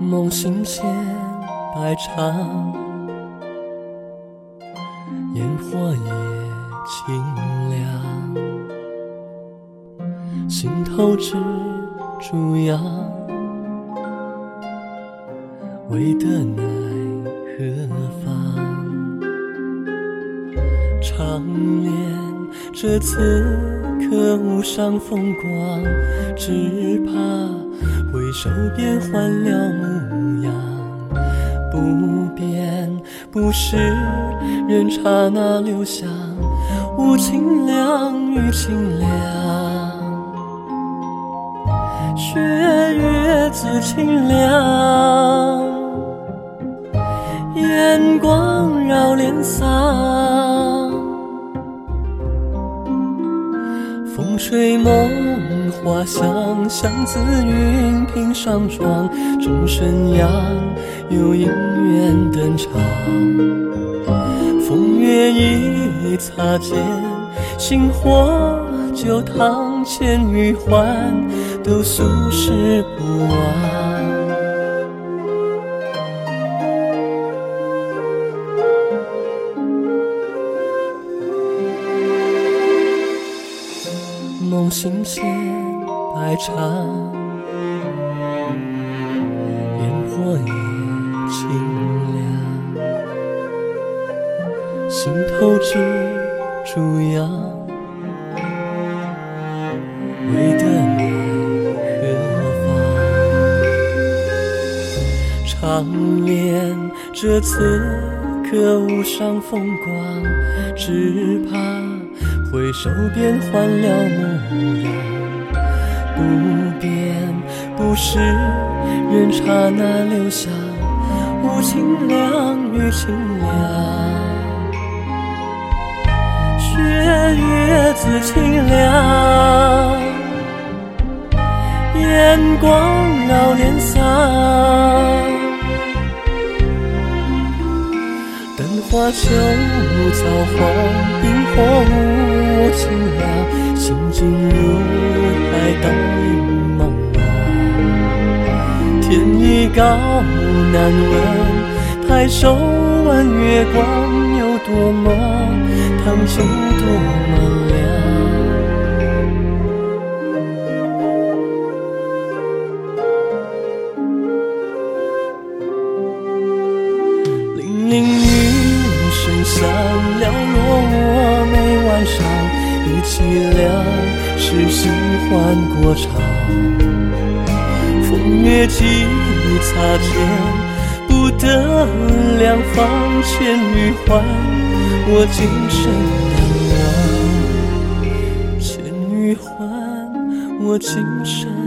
梦醒千百场，烟火也清凉，心头只烛阳，为得奈何方？长恋这此刻无上风光，只怕手边换了模样。不变不是人刹那留香，无情凉雨清凉，雪月自清凉，眼光绕脸桑。风吹梦花香，相自云屏上窗。钟声扬，有姻缘登场。风月一擦肩，星火酒堂，千余环，都俗世不忘。梦醒间百丈，烟火也清凉，心头只朱阳，为得奈何方？长恋这此刻无上风光，只怕。回首变换了模样，不变不是人刹那留香，无情凉与清凉，雪月自清凉，眼光绕脸桑。灯花秋草黄，萤火舞无情凉，心静如海，倒影茫茫。天已高难问，抬手问月光有多么烫酒多么凉。零零雨声响，寥落我眉晚上，一凄凉，是心欢过场。风月几擦肩，不得两方，千余欢，我今生难忘。千余欢，我今生。